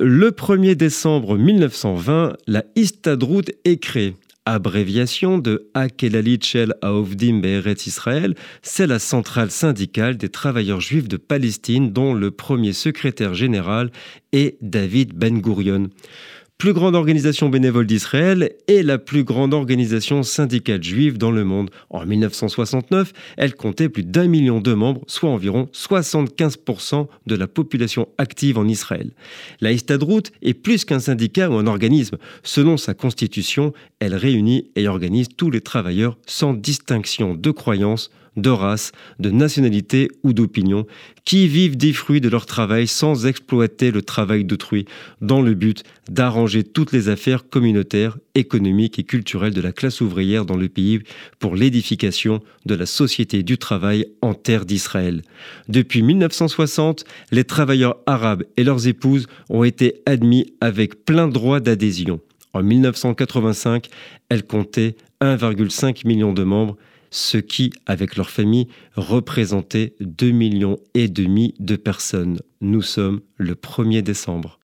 Le 1er décembre 1920, la Histadrout est créée. Abréviation de Akelali Chel Aovdim Be'eret Israël, c'est la centrale syndicale des travailleurs juifs de Palestine dont le premier secrétaire général est David Ben Gurion plus grande organisation bénévole d'Israël et la plus grande organisation syndicale juive dans le monde. En 1969, elle comptait plus d'un million de membres, soit environ 75% de la population active en Israël. La Histadrout est plus qu'un syndicat ou un organisme. Selon sa constitution, elle réunit et organise tous les travailleurs sans distinction de croyance, de race, de nationalité ou d'opinion, qui vivent des fruits de leur travail sans exploiter le travail d'autrui, dans le but d'arranger toutes les affaires communautaires, économiques et culturelles de la classe ouvrière dans le pays pour l'édification de la société du travail en terre d'Israël. Depuis 1960, les travailleurs arabes et leurs épouses ont été admis avec plein droit d'adhésion. En 1985, elle comptait 1,5 million de membres ce qui, avec leur famille, représentait 2 millions et demi de personnes. Nous sommes le 1er décembre.